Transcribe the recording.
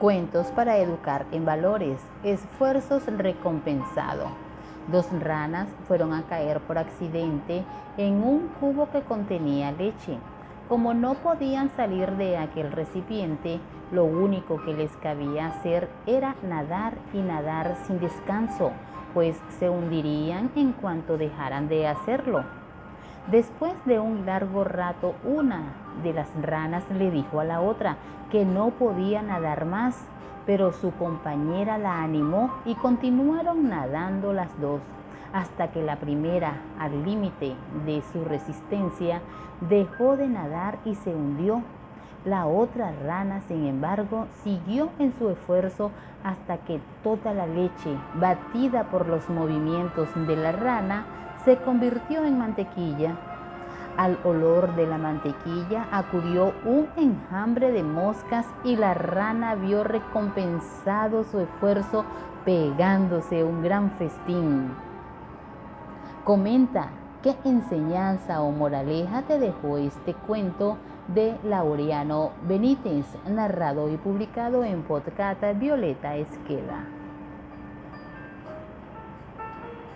Cuentos para educar en valores. Esfuerzos recompensados. Dos ranas fueron a caer por accidente en un cubo que contenía leche. Como no podían salir de aquel recipiente, lo único que les cabía hacer era nadar y nadar sin descanso, pues se hundirían en cuanto dejaran de hacerlo. Después de un largo rato, una de las ranas le dijo a la otra que no podía nadar más, pero su compañera la animó y continuaron nadando las dos, hasta que la primera, al límite de su resistencia, dejó de nadar y se hundió. La otra rana, sin embargo, siguió en su esfuerzo hasta que toda la leche, batida por los movimientos de la rana, se convirtió en mantequilla. Al olor de la mantequilla acudió un enjambre de moscas y la rana vio recompensado su esfuerzo pegándose un gran festín. Comenta qué enseñanza o moraleja te dejó este cuento de Laureano Benítez, narrado y publicado en podcast Violeta Esqueda.